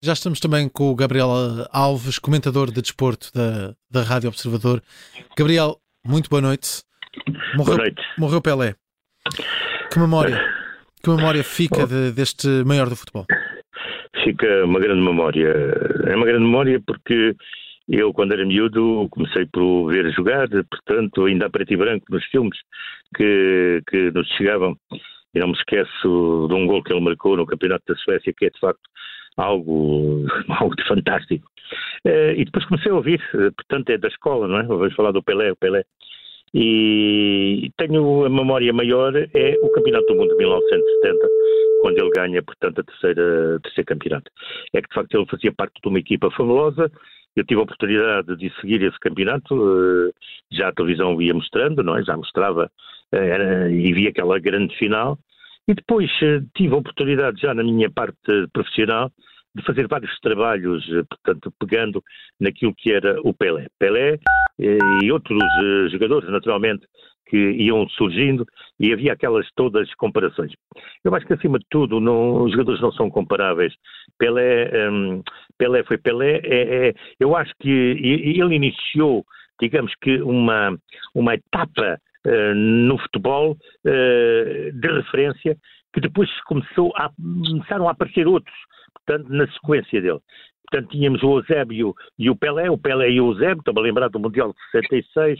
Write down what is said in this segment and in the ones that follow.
Já estamos também com o Gabriel Alves, comentador de desporto da, da Rádio Observador. Gabriel, muito boa noite. Morreu, boa noite. Morreu Pelé. Que memória, que memória fica de, deste maior do futebol? Fica uma grande memória. É uma grande memória porque eu, quando era miúdo, comecei por ver jogar, portanto, ainda a preto e branco nos filmes que, que nos chegavam. E não me esqueço de um gol que ele marcou no Campeonato da Suécia, que é de facto algo, algo de fantástico. Uh, e depois comecei a ouvir, uh, portanto é da escola, não é? Vamos falar do Pelé, o Pelé. E tenho a memória maior, é o Campeonato do Mundo de 1970, quando ele ganha, portanto, a terceira, terceiro campeonato. É que, de facto, ele fazia parte de uma equipa fabulosa, eu tive a oportunidade de seguir esse campeonato, uh, já a televisão ia mostrando, não é? Já mostrava e via aquela grande final, e depois tive a oportunidade, já na minha parte profissional, de fazer vários trabalhos, eh, portanto, pegando naquilo que era o Pelé. Pelé eh, e outros eh, jogadores, naturalmente, que iam surgindo e havia aquelas todas comparações. Eu acho que, acima de tudo, não, os jogadores não são comparáveis. Pelé, um, Pelé foi Pelé. É, é, eu acho que ele iniciou, digamos que, uma, uma etapa uh, no futebol uh, de referência que depois começou a, começaram a aparecer outros portanto, na sequência dele. Portanto, tínhamos o Eusébio e o Pelé, o Pelé e o Eusébio, estou-me a lembrar do Mundial de 66.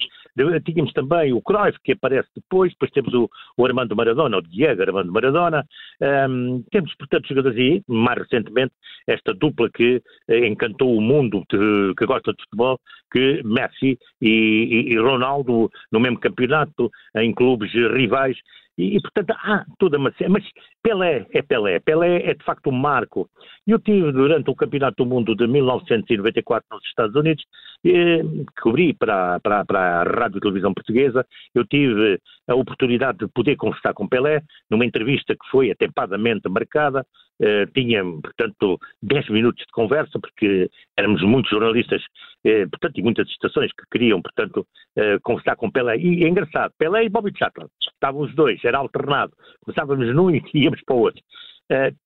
Tínhamos também o Cruyff, que aparece depois, depois temos o, o Armando Maradona, o Diego Armando Maradona. Um, temos, portanto, jogadores aí, mais recentemente, esta dupla que eh, encantou o mundo de, que gosta de futebol, que Messi e, e, e Ronaldo no mesmo campeonato, em clubes rivais, e, e, portanto, há toda uma. Mas Pelé é Pelé. Pelé é de facto um marco. Eu tive, durante o Campeonato do Mundo de 1994 nos Estados Unidos, eh, cobri para, para, para a Rádio e Televisão Portuguesa, eu tive a oportunidade de poder conversar com Pelé, numa entrevista que foi atempadamente marcada, eh, tinha, portanto, 10 minutos de conversa, porque éramos muitos jornalistas, eh, portanto, e muitas estações que queriam, portanto, eh, conversar com Pelé. E é engraçado, Pelé e Bobby Charlton, estavam os dois, era alternado, começávamos num e íamos para o outro.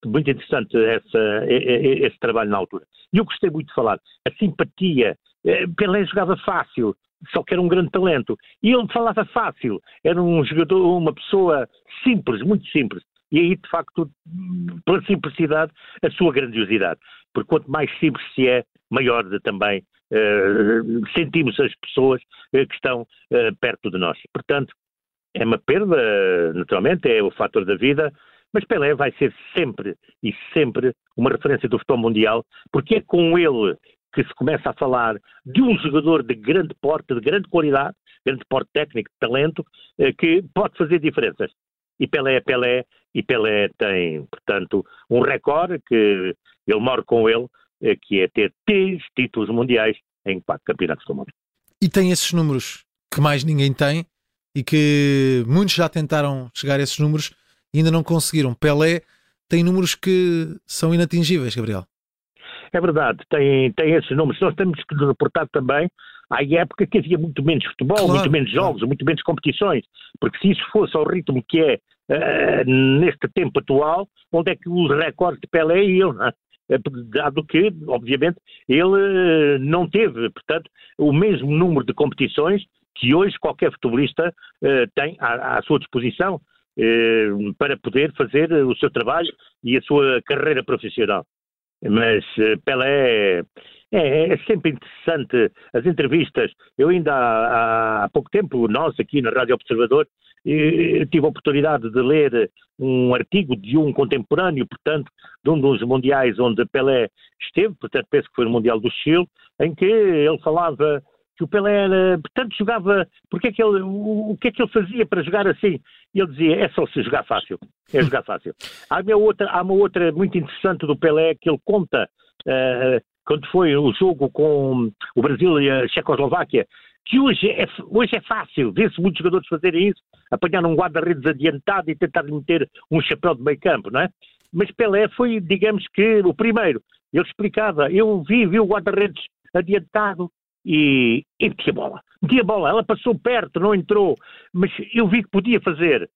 Muito interessante essa, esse trabalho na altura. E eu gostei muito de falar, a simpatia, Pelé jogava fácil, só que era um grande talento. E ele falava fácil, era um jogador, uma pessoa simples, muito simples. E aí, de facto, pela simplicidade, a sua grandiosidade. Porque quanto mais simples se é, maior também uh, sentimos as pessoas uh, que estão uh, perto de nós. Portanto, é uma perda, naturalmente, é o fator da vida, mas Pelé vai ser sempre e sempre uma referência do futebol mundial, porque é com ele que se começa a falar de um jogador de grande porte, de grande qualidade, grande porte técnico, de talento, que pode fazer diferenças e Pelé é Pelé, e Pelé tem, portanto, um recorde que ele mora com ele, eh, que é ter três títulos mundiais em quatro campeonatos do mundo. E tem esses números que mais ninguém tem e que muitos já tentaram chegar a esses números e ainda não conseguiram. Pelé tem números que são inatingíveis, Gabriel. É verdade, tem, tem esses números. Nós temos que nos reportar também à época que havia muito menos futebol, claro, muito menos jogos, claro. muito menos competições. Porque se isso fosse ao ritmo que é uh, neste tempo atual, onde é que os recordes de Pelé iam, não é? Eh, dado que, obviamente, ele eh, não teve, portanto, o mesmo número de competições que hoje qualquer futebolista uh, tem à, à, sua disposição para poder fazer o seu trabalho e a sua carreira profissional. Mas uh, Pelé é, é, sempre interessante as entrevistas. Eu ainda há, há pouco tempo, nós aqui na Rádio Observador, tive a oportunidade de ler um artigo de um contemporâneo, portanto, de um dos mundiais onde Pelé esteve, portanto, penso que foi no Mundial do Chile, em que ele falava que o Pelé era, portanto, jogava, porque é que ele, o, o que é que ele fazia para jogar assim? E ele dizia, é só se jogar fácil, é jogar fácil. Há uma outra, há uma outra muito interessante do Pelé que ele conta uh, quando foi o jogo com o Brasil e a Checoslováquia, que hoje é, hoje é fácil, vê-se muitos jogadores fazerem isso, apanhar um guarda-redes adiantado e tentar meter um chapéu de meio campo, não é? Mas Pelé foi, digamos que, o primeiro. Ele explicava, eu vi, vi o guarda-redes adiantado e, e a bola. Metia a bola, ela passou perto, não entrou, mas eu vi que podia fazer.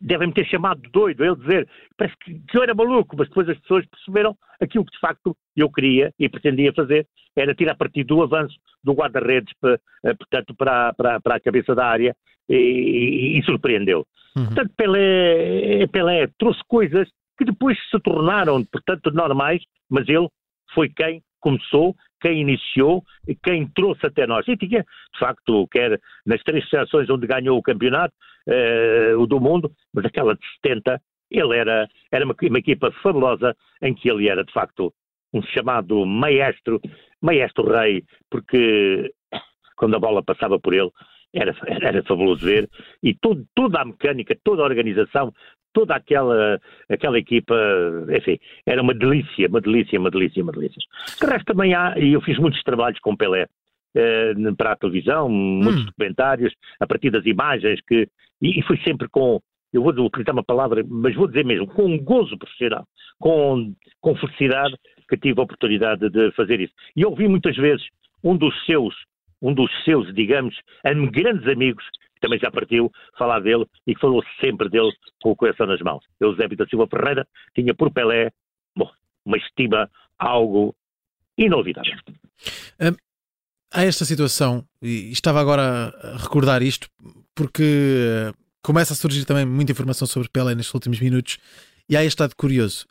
devem me ter chamado de doido, ele dizer, parece que, que eu era maluco, mas depois as pessoas perceberam aquilo que de facto eu queria e pretendia fazer, era tirar partido do avanço do guarda-redes, eh, portanto, para, para, para a cabeça da área, e, e, e surpreendeu. Uhum. Portanto, Pelé, Pelé trouxe coisas que depois se tornaram, portanto, normais, mas ele foi quem começou, quem iniciou quem trouxe até nós. E tinha, de facto, quer nas três seleções onde ganhou o campeonato, eh, o do mundo, mas aquela de 70, ele era, era uma, uma, equipa fabulosa em que ele era, de facto, um chamado maestro, maestro rei, porque quando a bola passava por ele, era, era fabuloso ver, e todo, toda a mecânica, toda a organização, toda aquela, aquela equipa, enfim, era uma delícia, uma delícia, uma delícia, uma delícia. De resto também há, e eu fiz muitos trabalhos com Pelé, eh, para a televisão, muitos hum. documentários, a partir das imagens, que, e, e foi sempre com, eu vou utilizar uma palavra, mas vou dizer mesmo, com um gozo profissional, com, com felicidade que tive a oportunidade de fazer isso. E ouvi muitas vezes um dos seus, um dos seus, digamos, grandes amigos, também já partiu, falar dele e que falou sempre dele com o coração nas mãos. Eusébio da Silva Ferreira tinha por Pelé bom, uma estima algo inolvidável. Um, há esta situação, e estava agora a recordar isto, porque começa a surgir também muita informação sobre Pelé nestes últimos minutos, e há este dado curioso.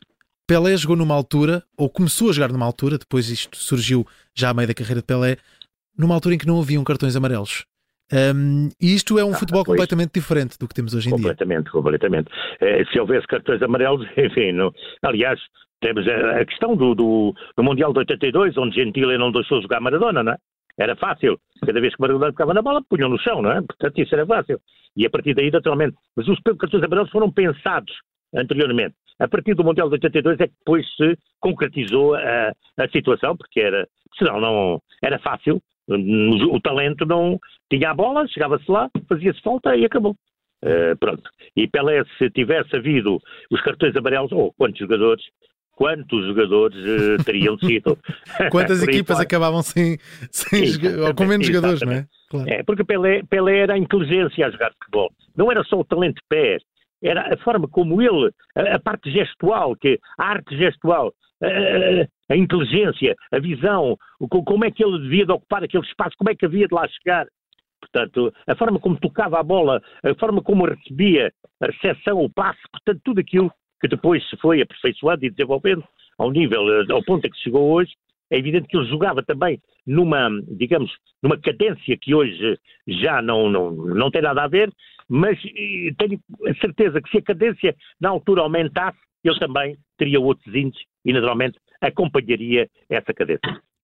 Pelé jogou numa altura, ou começou a jogar numa altura, depois isto surgiu já a meio da carreira de Pelé, numa altura em que não haviam cartões amarelos. Um, e isto é um ah, futebol pois. completamente diferente do que temos hoje em completamente, dia. Completamente, completamente. se houvesse cartões amarelos, enfim, não, aliás, temos a, a questão do, do, do, Mundial de 82, onde Gentile não deixou jogar Maradona, não é? Era fácil. Cada vez que Maradona ficava na bola, punham no chão, não é? Portanto, isso era fácil. E a partir daí, naturalmente. Mas os cartões amarelos foram pensados anteriormente. A partir do Mundial de 82 é que depois se concretizou a, a situação, porque era, senão não, era fácil, o talento não tinha a bola, chegava-se lá, fazia-se falta e acabou. Uh, pronto. E Pelé, se tivesse havido os cartões amarelos, ou oh, quantos jogadores, quantos jogadores uh, teriam sido? Quantas equipas acabavam sem, sem ou com menos jogadores, não é? Claro. É, porque Pelé, Pelé era a inteligência a jogar futebol. Não era só o talento de pés, era a forma como ele, a, a parte gestual, que a arte gestual, a, a, inteligência, a visão, como é que ele devia de ocupar aquele espaço, como é que havia de lá chegar. Portanto, a forma como tocava a bola, a forma como recebia a recepção, o passe, portanto, tudo aquilo que depois se foi aperfeiçoando e desenvolvendo ao nível, eh, ao ponto a que chegou hoje, é evidente que ele jogava também numa, digamos, numa cadência que hoje já não, não, não tem nada a ver, mas tenho a certeza que se a cadência na altura aumentasse, ele também teria outros índices e, naturalmente, acompanharia essa cadência.